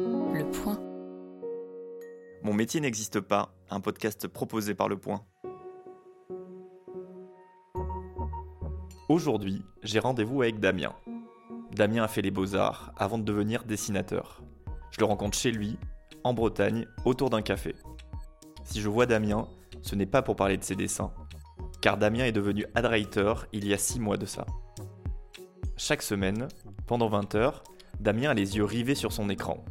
Le Point. Mon métier n'existe pas, un podcast proposé par Le Point. Aujourd'hui, j'ai rendez-vous avec Damien. Damien a fait les beaux-arts avant de devenir dessinateur. Je le rencontre chez lui, en Bretagne, autour d'un café. Si je vois Damien, ce n'est pas pour parler de ses dessins, car Damien est devenu ad writer il y a 6 mois de ça. Chaque semaine, pendant 20 heures, Damien a les yeux rivés sur son écran.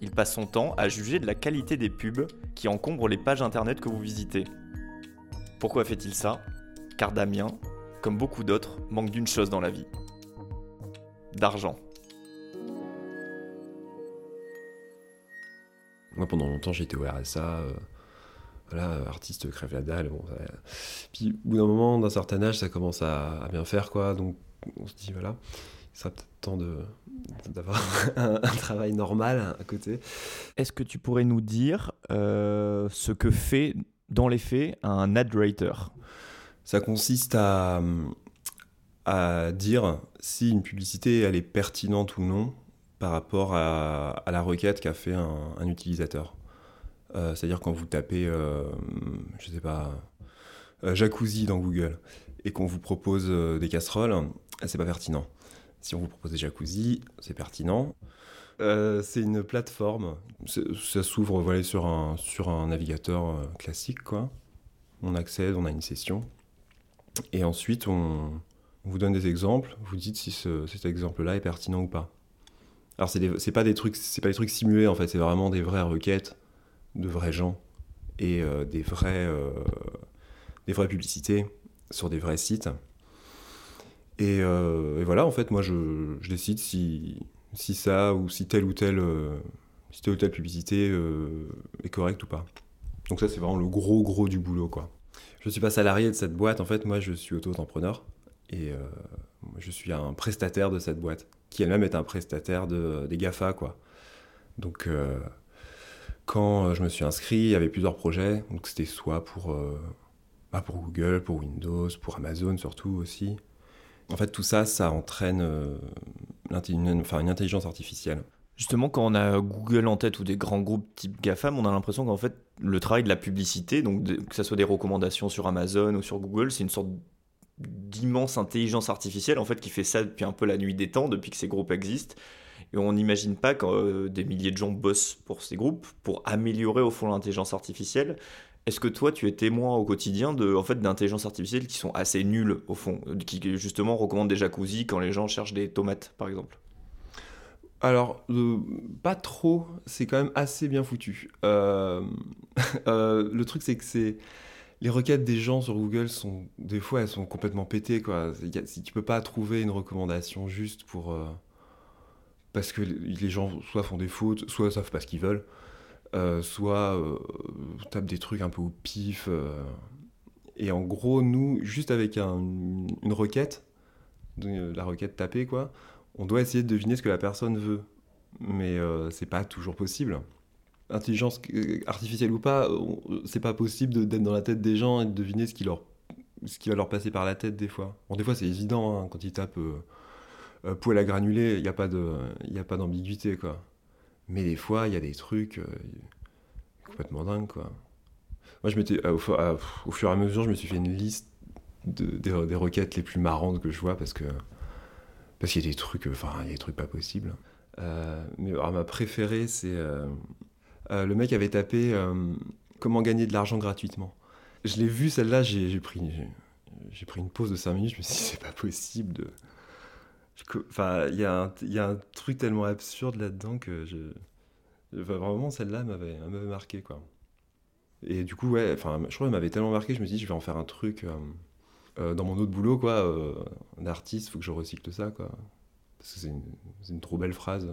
Il passe son temps à juger de la qualité des pubs qui encombrent les pages internet que vous visitez. Pourquoi fait-il ça? Car Damien, comme beaucoup d'autres, manque d'une chose dans la vie. D'argent. Moi, pendant longtemps, j'étais au RSA. euh, voilà, artiste crève la dalle. Bon, Puis, au bout d'un moment, d'un certain âge, ça commence à, à bien faire, quoi. Donc, on se dit, voilà, il sera peut-être temps d'avoir un, un travail normal à côté. Est-ce que tu pourrais nous dire euh, ce que fait, dans les faits, un ad writer? Ça consiste à, à dire si une publicité, elle est pertinente ou non par rapport à, à la requête qu'a fait un, un utilisateur. Euh, C'est-à-dire quand vous tapez, euh, je sais pas, euh, jacuzzi dans Google et qu'on vous propose des casseroles, c'est pas pertinent. Si on vous propose des jacuzzi, c'est pertinent. Euh, c'est une plateforme, ça s'ouvre voilà, sur, un, sur un navigateur euh, classique. Quoi. On accède, on a une session. Et ensuite, on, vous donne des exemples, vous dites si ce- cet exemple-là est pertinent ou pas. Alors, c'est c'est pas des trucs, pas des trucs simulés en fait, c'est vraiment des vraies requêtes de vrais gens et euh, des vrais, euh, des vraies publicités sur des vrais sites. Et, euh, et voilà, en fait, moi, je, décide si, si ça ou si telle ou telle, euh, si telle ou telle publicité euh, est correcte ou pas. Donc ça, c'est vraiment le gros gros du boulot, quoi. Je suis pas salarié de cette boîte, en fait, moi je suis auto-entrepreneur et je suis un prestataire de cette boîte, qui elle-même est un prestataire de, des GAFA, quoi. Donc quand je me suis inscrit, il y avait plusieurs projets, donc c'était soit pour, bah, pour Google, pour Windows, pour Amazon surtout aussi. En fait, tout ça, ça entraîne euh, une, intelligence artificielle. Justement, quand on a Google en tête ou des grands groupes type GAFAM, on a l'impression qu'en fait, le travail de la publicité, donc que ce soit des recommandations sur Amazon ou sur Google, c'est une sorte d'immense intelligence artificielle en fait qui fait ça depuis un peu la nuit des temps, depuis que ces groupes existent. Et on n'imagine pas que euh, des milliers de gens bossent pour ces groupes pour améliorer au fond l'intelligence artificielle. Est-ce que toi, tu es témoin au quotidien de, en fait, d'intelligence artificielle qui sont assez nulles au fond, qui justement recommandent des jacuzzi quand les gens cherchent des tomates, par exemple? Alors, euh, pas trop, c'est quand même assez bien foutu. Euh, euh, le truc, c'est que c'est. Les requêtes des gens sur Google sont. Des fois, elles sont complètement pétées, tu peux pas trouver une recommandation juste pour. parce que les gens soit font des fautes, soit savent pas ce qu'ils veulent, soit euh, tapent des trucs un peu au pif. euh. Et en gros, nous, juste avec un- une requête, la requête tapée, quoi, on doit essayer de deviner ce que la personne veut. Mais euh, c'est pas toujours possible. Intelligence euh, artificielle ou pas, c'est pas possible d'être dans la tête des gens et de deviner ce qui, leur, ce qui va leur passer par la tête des fois. Bon, des fois c'est évident, hein, quand ils tapent euh, euh, poêle à granuler, il n'y a pas d'ambiguïté, quoi. Mais des fois, il y a des trucs euh, complètement dingues, quoi. Moi, je m'étais, euh, à- au fur et à mesure, je me suis fait une liste de- des, requêtes les plus marrantes que je vois parce que parce qu'il y a des trucs, euh, enfin, il y a des trucs pas possibles. Euh, mais ma préférée, c'est euh, euh, le mec avait tapé euh, comment gagner de l'argent gratuitement. Je l'ai vu celle-là, j'ai pris, j'ai pris une pause de 5 minutes, je me suis dit c'est pas possible de. Enfin, il y, a un- truc tellement absurde là-dedans que je. enfin, vraiment, celle-là m'avait marqué, quoi. Et du coup, ouais, enfin, je crois qu'elle m'avait tellement marqué, je me suis dit, je vais en faire un truc euh, euh, dans mon autre boulot, quoi, euh, d'artiste, faut que je recycle ça, quoi. Parce que c'est une, trop belle phrase.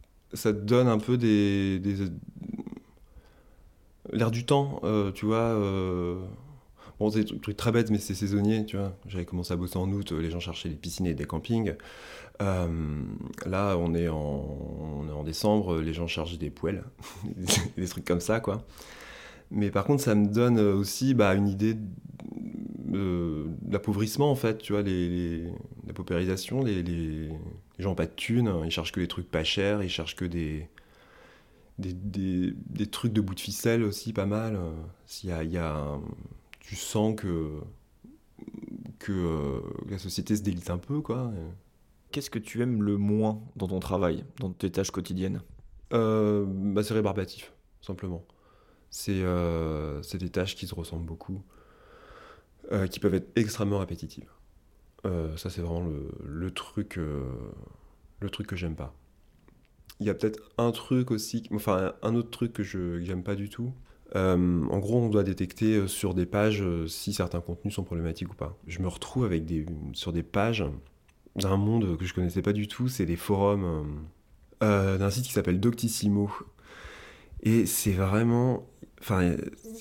ça te donne un peu des- l'air du temps, euh, tu vois. Euh, Bon, c'est des trucs, très bêtes, mais c'est saisonnier, tu vois. J'avais commencé à bosser en août, euh, les gens cherchaient des piscines et des campings. Euh, là, on est, en, on est en décembre, les gens cherchent des poêles, des trucs comme ça, quoi. Mais par contre, ça me donne aussi bah, une idée euh, de l'appauvrissement, en fait, tu vois, les, les- la paupérisation, les, les- gens n'ont pas de thunes, ils cherchent que des trucs pas chers, ils cherchent que des, des, des, trucs de bout de ficelle aussi, pas mal. S'il y a tu sens que, que euh, la société se délite un peu, quoi. Qu'est-ce que tu aimes le moins dans ton travail, dans tes tâches quotidiennes? Euh, bah, C'est rébarbatif, simplement. C'est euh, c'est des tâches qui se ressemblent beaucoup, qui peuvent être extrêmement répétitives. Ça, c'est vraiment le, le truc, le truc que j'aime pas. Il y a peut-être un truc aussi, enfin un autre truc que je j'aime pas du tout. Euh, en gros, on doit détecter euh, sur des pages euh, si certains contenus sont problématiques ou pas. Je me retrouve avec des, sur des pages d'un monde que je connaissais pas du tout. C'est des forums d'un site qui s'appelle Doctissimo. Et c'est vraiment. Enfin,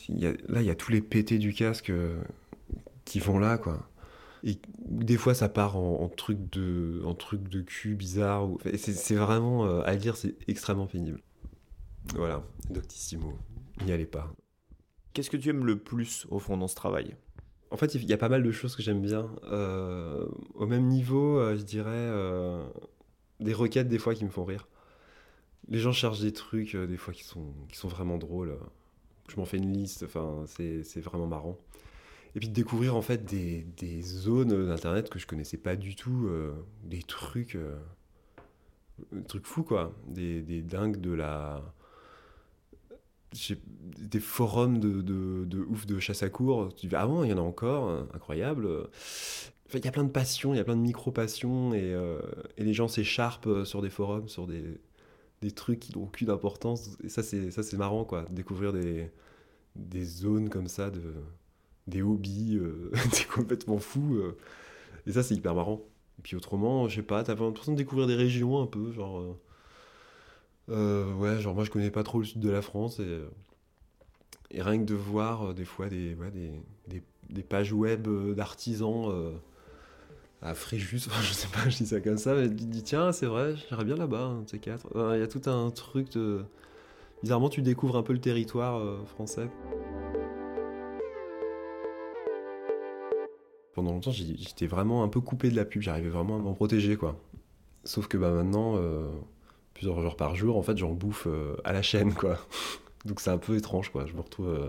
là, il y a tous les pétés du casque qui vont là, quoi. Et des fois, ça part en, en truc de, en truc de cul bizarre. C'est vraiment. à lire, c'est extrêmement pénible. Voilà, Doctissimo. N'y allez pas. Qu'est-ce que tu aimes le plus au fond dans ce travail? En fait, il y a pas mal de choses que j'aime bien. Euh, au même niveau, euh, je dirais euh, des requêtes des fois qui me font rire. Les gens cherchent des trucs des fois qui sont, qui sont vraiment drôles. Je m'en fais une liste, enfin, c'est vraiment marrant. Et puis de découvrir en fait des, des zones d'internet que je connaissais pas du tout, des trucs, des trucs fous quoi, des, des dingues de la, des forums de, ouf de chasse à cours. Tu dis, ah bon, il y en a encore, euh, incroyable. Il y a plein de passions, il y a plein de micro-passions, et, euh, les gens s'écharpent euh, sur des forums, sur des, trucs qui n'ont aucune importance. Et ça, c'est marrant, quoi, découvrir des, des zones comme ça, de, des hobbies, euh, complètement fous. euh. et ça, c'est hyper marrant. Et puis autrement, je sais pas, t'as l'impression de découvrir des régions un peu, genre. Euh, ouais, genre moi je connais pas trop le sud de la France et, euh, rien que de voir euh, des fois des, des, des, pages web euh, d'artisans à Fréjus, je sais pas, je dis ça comme ça, mais tu te dis tiens, c'est vrai, j'irais bien là-bas, de ces quatre. Il y a tout un truc de. Bizarrement, tu découvres un peu le territoire français. Pendant longtemps, j'étais vraiment un peu coupé de la pub, j'arrivais vraiment à m'en protéger quoi. Sauf que bah, maintenant, plusieurs jours par jour, en fait, j'en bouffe euh, à la chaîne, quoi. Donc c'est un peu étrange, quoi. Je me retrouve. euh,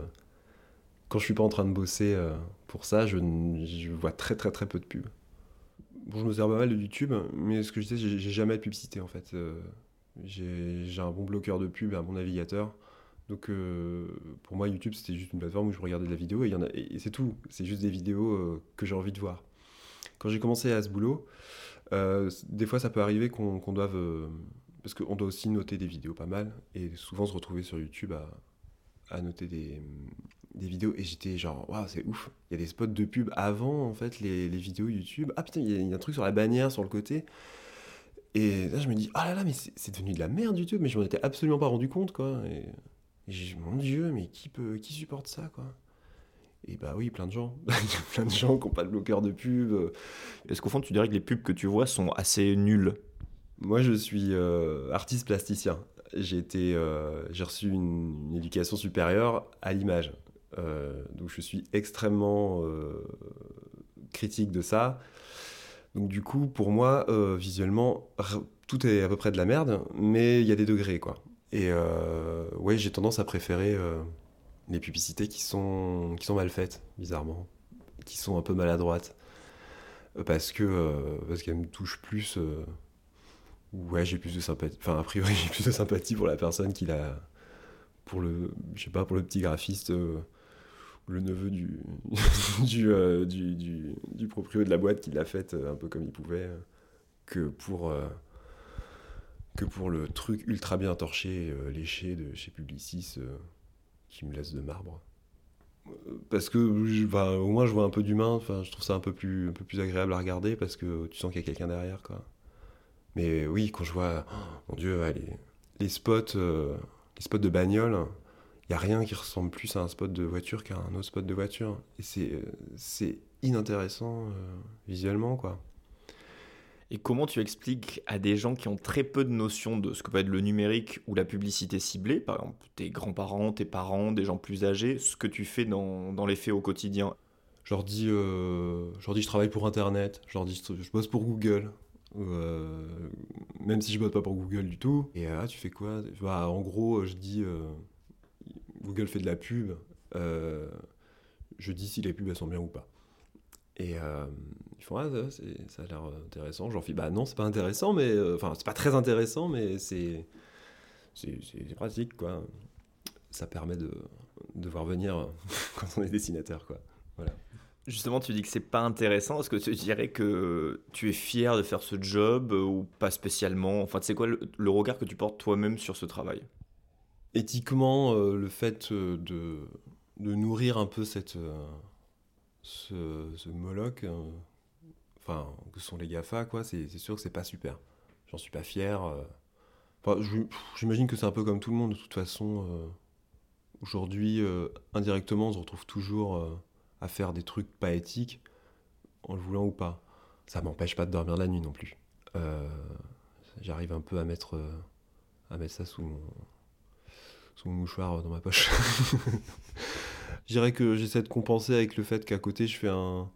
Quand je suis pas en train de bosser euh, pour ça, je, vois très très très peu de pubs. Bon, je me sers pas mal de YouTube, mais ce que je disais, j'ai jamais de publicité, en fait. J'ai un bon bloqueur de pub un bon navigateur. Donc pour moi, YouTube, c'était juste une plateforme où je regardais de la vidéo et, c'est tout. C'est juste des vidéos que j'ai envie de voir. Quand j'ai commencé à ce boulot, des fois, ça peut arriver qu'on doive. Parce qu'on doit aussi noter des vidéos pas mal, et souvent se retrouver sur YouTube à, noter des, vidéos, et j'étais genre, waouh, c'est ouf. Il y a des spots de pub avant, en fait, les, vidéos YouTube. Ah putain, il y, a- un truc sur la bannière, sur le côté. Et là, je me dis, ah là là, mais c'est devenu de la merde YouTube, mais je m'en étais absolument pas rendu compte, quoi. Et, et mon Dieu, mais qui peut, qui supporte ça, quoi? Et bah oui, plein de gens. Plein de gens qui n'ont pas de bloqueur de pub. Est-ce qu'au fond, tu dirais que les pubs que tu vois sont assez nulles Moi, je suis euh, artiste plasticien. J'ai euh, reçu une, éducation supérieure à l'image. Euh, donc, je suis extrêmement critique de ça. Donc, du coup, pour moi, visuellement, tout est à peu près de la merde, mais il y a des degrés, quoi. Et ouais, j'ai tendance à préférer les publicités qui sont, qui sont mal faites, bizarrement, qui sont un peu maladroites, parce que parce qu'elles me touchent plus. Ouais, j'ai plus de sympathie. Enfin, a priori, j'ai plus de sympathie pour la personne qui l'a. Pour le. Sais pas, pour le petit graphiste. euh, le neveu du. du, euh, du, du, du proprio de la boîte qui l'a faite euh, un peu comme il pouvait. que pour. que pour le truc ultra bien torché, léché de chez Publicis qui me laisse de marbre. Parce que enfin, au moins je vois un peu d'humain, je trouve ça un peu, plus, un peu plus agréable à regarder parce que tu sens qu'il y a quelqu'un derrière. Quoi. Mais oui, quand je vois, oh, mon Dieu, les, les spots, euh, les spots de bagnole, il n'y a rien qui ressemble plus à un spot de voiture qu'à un autre spot de voiture. Et c'est, euh, c'est inintéressant euh, visuellement, quoi. Et comment tu expliques à des gens qui ont très peu de notions de ce que peut être le numérique ou la publicité ciblée, par exemple tes grands-parents, tes parents, des gens plus âgés, ce que tu fais dans, dans les faits au quotidien? Je leur dis, euh, je leur dis, je travaille pour Internet. Je leur dis, je bosse pour Google. Euh, même si je bosse pas pour Google du tout. Et ah, tu fais quoi? Bah, En gros, je dis Google fait de la pub. je dis si les pubs elles sont bien ou pas. Et ils font ah ça a l'air intéressant. J'en fais bah non c'est pas intéressant mais enfin c'est pas très intéressant mais c'est c'est pratique quoi. Ça permet de, de voir venir quand on est dessinateur quoi. Voilà. Justement, tu dis que c'est pas intéressant. Est-ce que tu dirais que tu es fier de faire ce job euh, ou pas spécialement? Enfin, c'est quoi le, regard que tu portes toi-même sur ce travail? Éthiquement, euh, le fait euh, de, de, nourrir un peu cette, ce, Moloch, enfin, que sont les GAFA, quoi, c'est sûr que c'est pas super. J'en suis pas fier. Enfin, J'imagine que c'est un peu comme tout le monde, de toute façon. Aujourd'hui, indirectement, on se retrouve toujours à faire des trucs pas éthiques, en le voulant ou pas. Ça m'empêche pas de dormir la nuit non plus. Euh, j'arrive un peu à mettre, euh, à mettre ça sous mon, sous mon mouchoir dans ma poche. je dirais que j'essaie de compenser avec le fait qu'à côté, je fais un,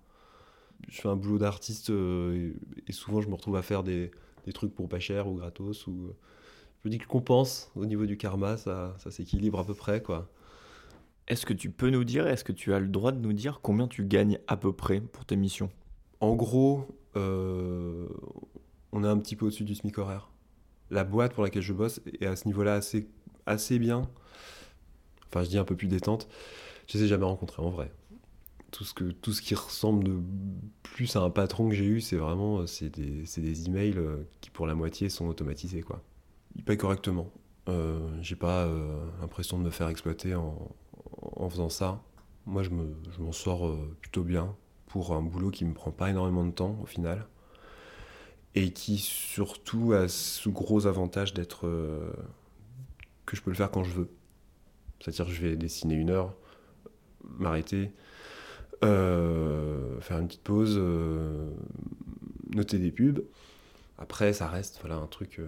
je fais un boulot d'artiste euh, et, souvent je me retrouve à faire des, des, trucs pour pas cher ou gratos. Ou, je me dis que je compense au niveau du karma, ça, ça s'équilibre à peu près. quoi. Est-ce que tu peux nous dire, est-ce que tu as le droit de nous dire combien tu gagnes à peu près pour tes missions? En gros, euh, on est un petit peu au-dessus du SMIC horaire. La boîte pour laquelle je bosse est à ce niveau-là assez, assez bien. Enfin, je dis un peu plus détente. Je ne les ai jamais rencontrés en vrai. Tout ce, que, tout ce qui ressemble de plus à un patron que j'ai eu, c'est vraiment c'est des, des emails euh, qui pour la moitié sont automatisés. Quoi. Ils payent correctement. Euh, j'ai pas euh, l'impression de me faire exploiter en, en faisant ça, moi je, m'en sors euh, plutôt bien pour un boulot qui me prend pas énormément de temps au final et qui surtout a ce gros avantage d'être euh, que je peux le faire quand je veux. C'est-à-dire que je vais dessiner une heure, m'arrêter, euh, faire une petite pause, noter des pubs. Après, ça reste voilà un truc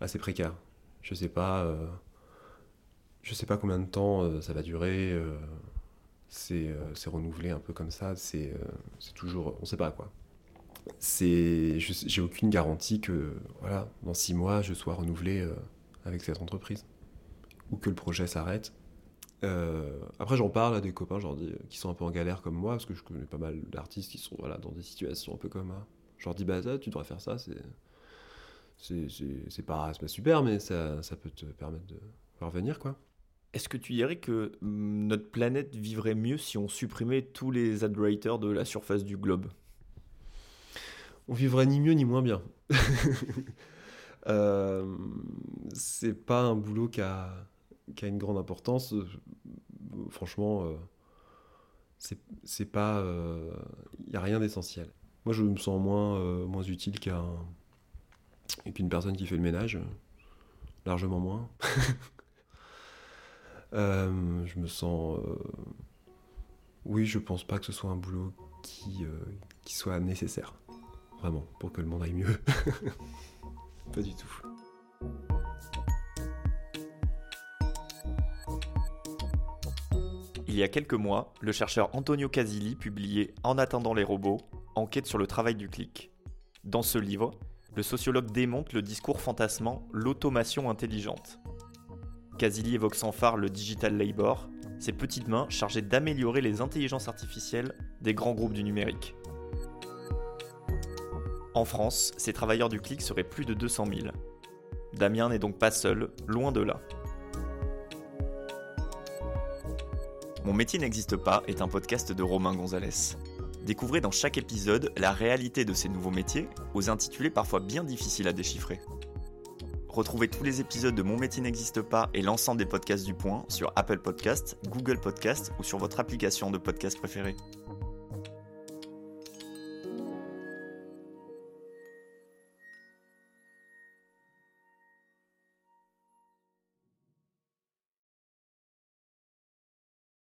assez précaire. Je sais pas je sais pas combien de temps euh, ça va durer. Euh, euh, c'est renouvelé un peu comme ça. C'est toujours. On sait pas quoi. J'ai aucune garantie que voilà, dans six mois, je sois renouvelé avec cette entreprise ou que le projet s'arrête. après, j'en parle à des copains dis, qui sont un peu en galère comme moi, parce que je connais pas mal d'artistes qui sont voilà, dans des situations un peu comme moi. Je leur dis, bah, tu devrais faire ça, c'est pas super, mais ça, ça peut te permettre de revenir, quoi. Est-ce que tu dirais que mm, notre planète vivrait mieux si on supprimait tous les ad de la surface du globe? On vivrait ni mieux ni moins bien. euh, c'est pas un boulot qui a, une grande importance. Franchement, euh, c'est pas. Il euh, n'y a rien d'essentiel. Moi, je me sens moins, utile qu'un qu'une personne qui fait le ménage. Largement moins. Euh, je me sens. Euh, oui, je pense pas que ce soit un boulot qui, euh, qui soit nécessaire. Vraiment, pour que le monde aille mieux. pas du tout. Il y a quelques mois, le chercheur Antonio Casilli publiait En attendant les robots, enquête sur le travail du clic. Dans ce livre, le sociologue démonte le discours fantasmant l'automation intelligente. Casilli évoque sans phare le digital labor, ces petites mains chargées d'améliorer les intelligences artificielles des grands groupes du numérique. En France, ces travailleurs du clic seraient plus de 200 000. Damien n'est donc pas seul, loin de là. Mon métier n'existe pas est un podcast de Romain Gonzalez. Découvrez dans chaque épisode la réalité de ces nouveaux métiers, aux intitulés parfois bien difficiles à déchiffrer. Retrouvez tous les épisodes de Mon métier n'existe pas et l'ensemble des podcasts du point sur Apple Podcast, Google Podcast ou sur votre application de podcast préférée.